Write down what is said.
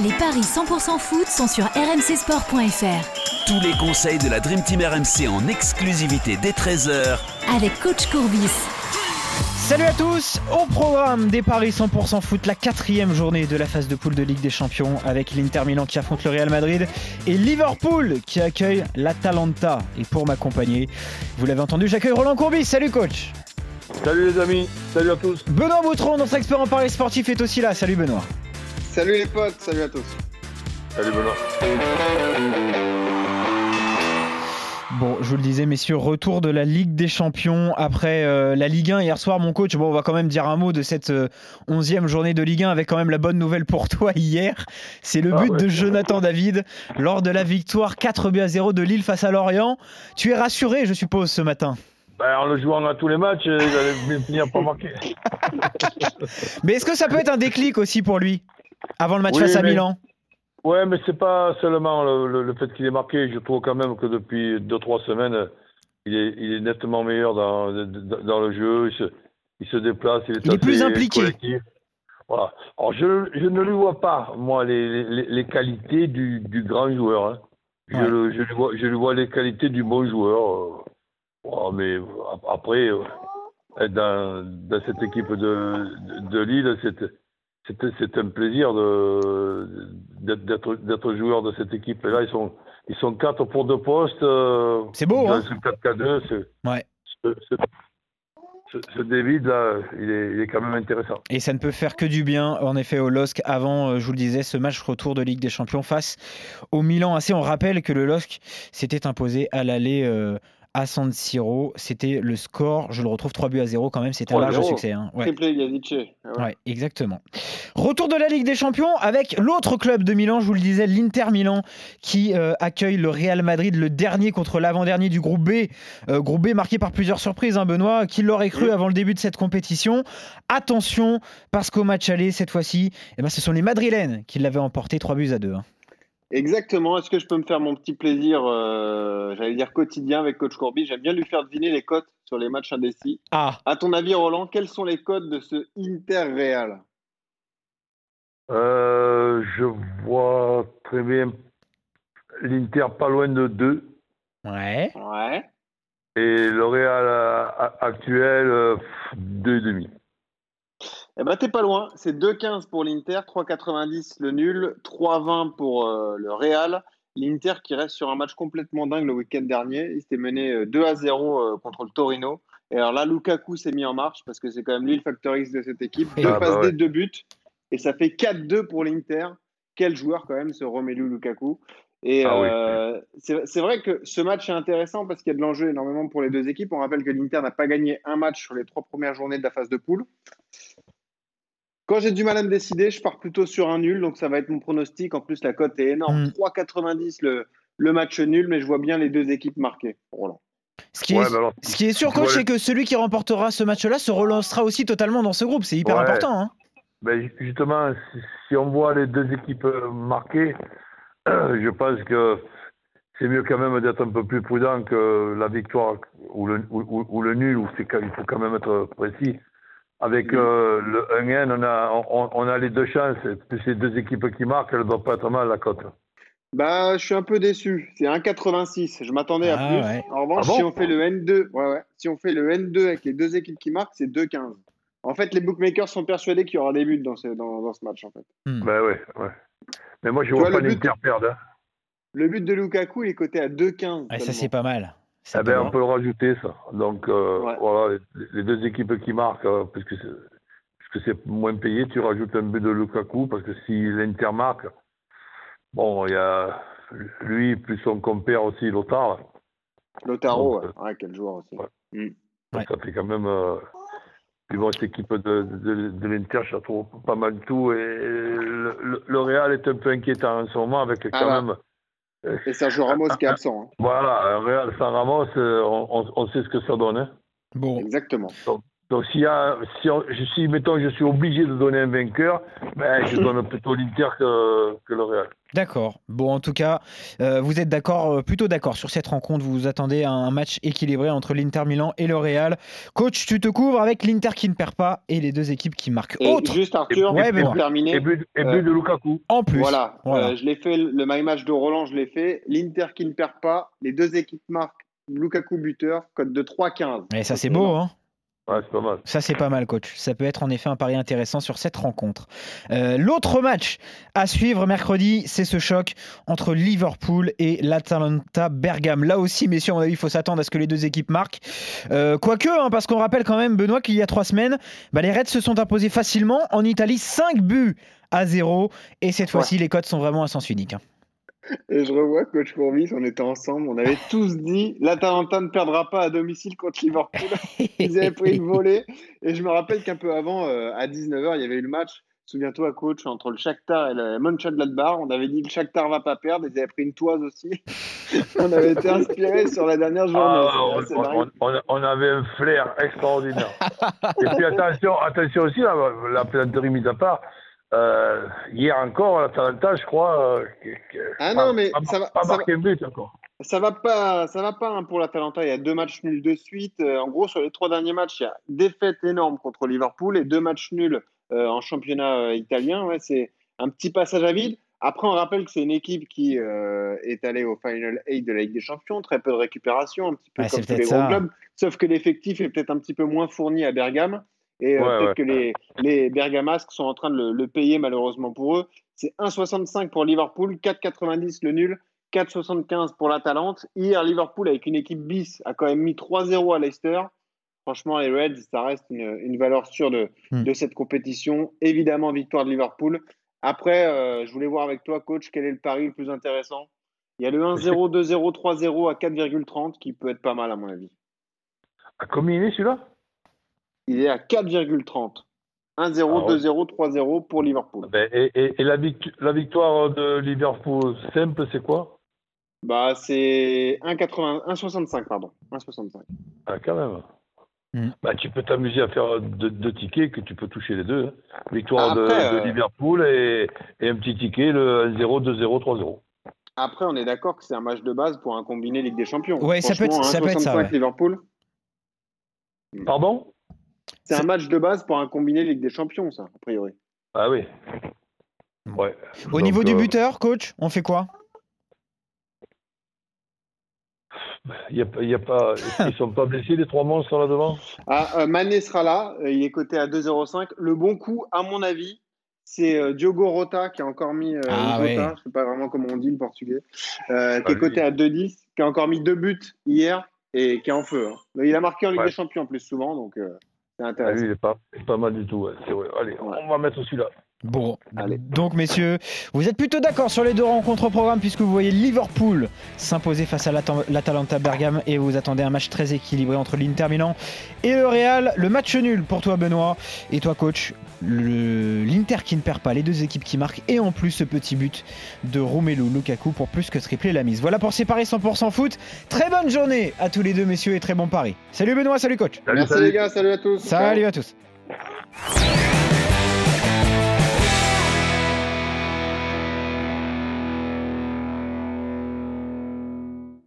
Les paris 100% foot sont sur rmcsport.fr. Tous les conseils de la Dream Team RMC en exclusivité dès 13h avec coach Courbis. Salut à tous Au programme des Paris 100% foot, la quatrième journée de la phase de poule de Ligue des Champions avec l'Inter Milan qui affronte le Real Madrid et Liverpool qui accueille l'Atalanta. Et pour m'accompagner, vous l'avez entendu, j'accueille Roland Courbis. Salut coach Salut les amis, salut à tous Benoît Boutron, notre expert en paris sportif, est aussi là. Salut Benoît Salut les potes, salut à tous. Salut Benoît. Bon, je vous le disais, messieurs, retour de la Ligue des Champions après euh, la Ligue 1 hier soir, mon coach. Bon, on va quand même dire un mot de cette euh, onzième journée de Ligue 1 avec quand même la bonne nouvelle pour toi hier. C'est le Ah but ouais. de Jonathan David lors de la victoire 4 buts à 0 de Lille face à Lorient. Tu es rassuré, je suppose, ce matin? Ben, en le jouant à tous les matchs, euh, il allait bien finir par marquer. Mais est-ce que ça peut être un déclic aussi pour lui? Avant le match Oui, face à mais- Milan Ouais, mais c'est pas seulement le, le- le fait qu'il ait marqué. Je trouve quand même que depuis deux trois semaines, il est, il est nettement meilleur dans, dans dans le jeu. Il se, il se déplace. Il est, Il est plus impliqué. collectif. Voilà. Alors je, je ne lui vois pas moi les, les, les qualités du, du grand joueur. hein. Je, Ouais. le- je, lui vois, je lui vois les qualités du bon joueur. euh. Mais ap- après, euh, être dans, dans cette équipe de, de, de Lille, c'est un plaisir d'être- joueur de cette équipe. Et là, ils sont ils sont quatre pour deux postes. euh, C'est beau, hein ce 4K2, c'est Ouais. ce- ce David là, il est, il est quand même intéressant. Et ça ne peut faire que du bien, en effet, au LOSC avant, euh, je vous le disais, ce match retour de Ligue des Champions face au Milan AC. On rappelle que le LOSC s'était imposé à l'aller euh, à San Siro. C'était le score, je le retrouve 3 buts à 0 quand même, c'était un large 3-0. succès. hein. Ouais. Ouais, exactement. Retour de la Ligue des Champions avec l'autre club de Milan, je vous le disais, l'Inter Milan, qui euh, accueille le Real Madrid, le dernier contre l'avant-dernier du groupe B. Euh, groupe B marqué par plusieurs surprises, hein, Benoît. Qui l'aurait cru Oui. avant le début de cette compétition Attention, parce qu'au match aller, cette fois-ci, eh ben, ce sont les Madrilènes qui l'avaient emporté 3 buts à 2. hein. Exactement. Est-ce que je peux me faire mon petit plaisir, euh, j'allais dire quotidien avec Coach Corby? J'aime bien lui faire deviner les cotes sur les matchs indécis. Ah, À ton avis, Roland, quels sont les cotes de ce Inter Real? Euh, je vois très bien l'Inter pas loin de 2 ouais. Ouais. et le Real euh, actuel euh, 2,5. Eh ben, t'es pas loin. C'est 2,15 pour l'Inter, 3,90 le nul, 3,20 pour euh, le Real. L'Inter qui reste sur un match complètement dingue le week-end dernier. Il s'était mené euh, 2 à 0 euh, contre le Torino. Et alors là, Lukaku s'est mis en marche parce que c'est quand même lui le factor X de cette équipe. Deux Ah bah passes ouais. D, deux buts. Et ça fait 4-2 pour l'Inter. Quel joueur quand même, ce Romelu Lukaku. Et Ah oui. euh, c'est vrai que ce match est intéressant parce qu'il y a de l'enjeu énormément pour les deux équipes. On rappelle que l'Inter n'a pas gagné un match sur les trois premières journées de la phase de poule. Quand j'ai du mal à me décider, je pars plutôt sur un nul, donc ça va être mon pronostic. En plus, la cote est énorme, Mm. 3,90 le, le match nul, mais je vois bien les deux équipes marquer. Roland. Ce qui, Ouais, est, mais alors, ce qui est sûr, coach, c'est que celui qui remportera ce match-là se relancera aussi totalement dans ce groupe. C'est hyper Ouais. important. hein. Ben, ju- justement, si, on voit les deux équipes euh, marquées, je pense que c'est mieux quand même d'être un peu plus prudent que la victoire ou le, ou, ou- ou le nul, où il faut quand même être précis. Avec euh, le 1N, on a, on, on a les deux chances. Plus ces deux équipes qui marquent, elles ne doivent pas être mal, la cote. Bah, je suis un peu déçu. C'est 1,86. Je m'attendais à Ah, plus. ouais. En revanche, Ah bon si on fait le N2, ouais, ouais. si on fait le N2 avec les deux équipes qui marquent, c'est 2,15. En fait, les bookmakers sont persuadés qu'il y aura des buts dans ce, dans, dans ce match. En fait. Hmm. Ben ouais, ouais. Mais moi, je vois vois, pas le but- l'Inter perdre. hein. Le but de Lukaku, il est coté à 2,15. Ouais, ça, c'est pas mal. Eh ben, on mal. peut le rajouter, ça. Donc, euh, Ouais. voilà, les, deux équipes qui marquent, euh, puisque c'est puisque c'est moins payé, tu rajoutes un but de Lukaku, parce que si l'Inter marque, bon, il y a lui, plus son compère aussi, Lothar. Ouais. Ouais, quel joueur aussi. ouais. Mm. Donc, Ouais. ça fait quand même. Euh, puis bon, cette équipe de, de, de l'Inter, je la trouve pas mal tout. Et le, le- le Real est un peu inquiétant en ce moment, avec quand Ah bah. même. Et Sergio Ramos qui est absent. hein. Voilà, un Real sans Ramos, euh, on, on- on sait ce que ça donne. hein. Bon, Exactement. Donc s'il y a, si, on- je suis, mettons, je suis obligé de donner un vainqueur, ben, je donne plutôt l'Inter que, que le Real. D'accord. Bon, en tout cas, euh, vous êtes d'accord, euh, plutôt d'accord sur cette rencontre. Vous vous attendez à un match équilibré entre l'Inter Milan et le Real. Coach, tu te couvres avec l'Inter qui ne perd pas et les deux équipes qui marquent. Et Autre juste Arthur, Ouais, pour terminer. Et but, et Euh, but de Lukaku. en plus. Voilà, Voilà. Euh, je l'ai fait, le my match de Roland, je l'ai fait. L'Inter qui ne perd pas, les deux équipes marquent. Lukaku buteur, code de 3-15. Et ça, c'est beau, hein Ouais, c'est pas mal. Ça, c'est pas mal, coach. Ça peut être en effet un pari intéressant sur cette rencontre. Euh, L'autre match à suivre mercredi, c'est ce choc entre Liverpool et l'Atalanta Bergame. Là aussi, messieurs, à mon avis, il faut s'attendre à ce que les deux équipes marquent. Euh, Quoique, hein, parce qu'on rappelle quand même, Benoît, qu'il y a trois semaines, bah, les Reds se sont imposés facilement en Italie 5 buts à 0. Et cette fois-ci, les codes sont vraiment à sens unique. hein. Et je revois Coach Courbis, on était ensemble, on avait tous dit l'Atalanta ne perdra pas à domicile contre Liverpool. Ils avaient pris une volée. Et je me rappelle qu'un peu avant, euh, à 19h, il y avait eu le match. Souviens-toi, coach, entre le Shakhtar et le Mönchengladbach, on avait dit que le Shakhtar va pas perdre. Ils avaient pris une toise aussi. on avait été inspiré sur la dernière journée. Ah, on, assez dingue. on- on- on avait un flair extraordinaire. Et puis attention, attention aussi, là, la plaisanterie mise à part, euh, hier encore, l'Atalanta, je crois, euh, Ah pas- non, mais pas, ça va- pas ça marqué un but encore. Ça va pas, ça va pas hein, pour l'Atalanta. Il y a deux matchs nuls de suite. Euh, en gros, sur les trois derniers matchs, il y a défaite énorme contre Liverpool et deux matchs nuls euh, en championnat euh, italien. Ouais, c'est un petit passage à vide. Après, on rappelle que c'est une équipe qui euh, est allée au Final 8 de la Ligue des Champions, très peu de récupération, un petit peu Ouais, comme tous les gros clubs, sauf que l'effectif est peut-être un petit peu moins fourni à Bergame. Et euh, Ouais, peut-être ouais. que les, les Bergamasques sont en train de le, le payer malheureusement pour eux. C'est 1,65 pour Liverpool, 4,90 le nul, 4,75 pour l'Atalante. Hier, Liverpool, avec une équipe bis, a quand même mis 3-0 à Leicester. Franchement, les Reds, ça reste une, une valeur sûre de, Hmm. de cette compétition. Évidemment, victoire de Liverpool. Après, euh, je voulais voir avec toi, coach, quel est le pari le plus intéressant? Il y a le 1-0, 2-0, 3-0 à 4,30 qui peut être pas mal à mon avis. À combien il est celui-là? Il est à 4,30. 1-0, Ah ouais. 2-0, 3-0 pour Liverpool. Ben, et, et- et la, victoire de Liverpool simple, c'est quoi? Bah, c'est 1,80 1,65, pardon. 1,65. ah, Quand même. Mm. Bah, tu peux t'amuser à faire deux, deux tickets que tu peux toucher les deux. hein. Victoire de- Après, de, euh, Liverpool et, et un petit ticket, le 1-0, 2-0, 3-0. Après, on est d'accord que c'est un match de base pour un combiné Ligue des Champions. Ouais, ça peut être- ça peut être ça, 1,65 ouais. Liverpool. Pardon? C'est un match de base pour un combiné Ligue des Champions, ça, a priori. Ah oui. Ouais. Au Donc, niveau du euh, buteur, coach, on fait quoi? Il y a, pas- il y a pas, ils sont pas blessés les trois monstres là devant? Ah, euh, Mané sera là, euh, il est coté à 2,05. Le bon coup, à mon avis, c'est euh, Diogo Rota qui a encore mis. euh, Ah ou ouais. Je sais pas vraiment comment on dit le portugais, euh, qui est coté à 2,10, qui a encore mis deux buts hier et qui est en feu. hein. Il a marqué en Ligue Ouais. des Champions en plus souvent, donc euh, ah. Lui, il est pas, mal du tout. ouais, c'est vrai. Allez, Ouais. on va mettre celui-là. Bon, Allez. donc messieurs, vous êtes plutôt d'accord sur les deux rencontres au programme puisque vous voyez Liverpool s'imposer face à l'Ata- l'Atalanta Bergame et vous attendez un match très équilibré entre l'Inter Milan et le Real. Le match nul pour toi Benoît et toi coach, l'Inter qui ne perd pas, les deux équipes qui marquent et en plus ce petit but de Romelu Lukaku pour plus que tripler la mise. Voilà pour ces paris 100% foot. Très bonne journée à tous les deux messieurs et très bon pari. Salut Benoît, salut coach. Salut, Merci salut. les gars, salut à tous. Salut à tous. Ciao.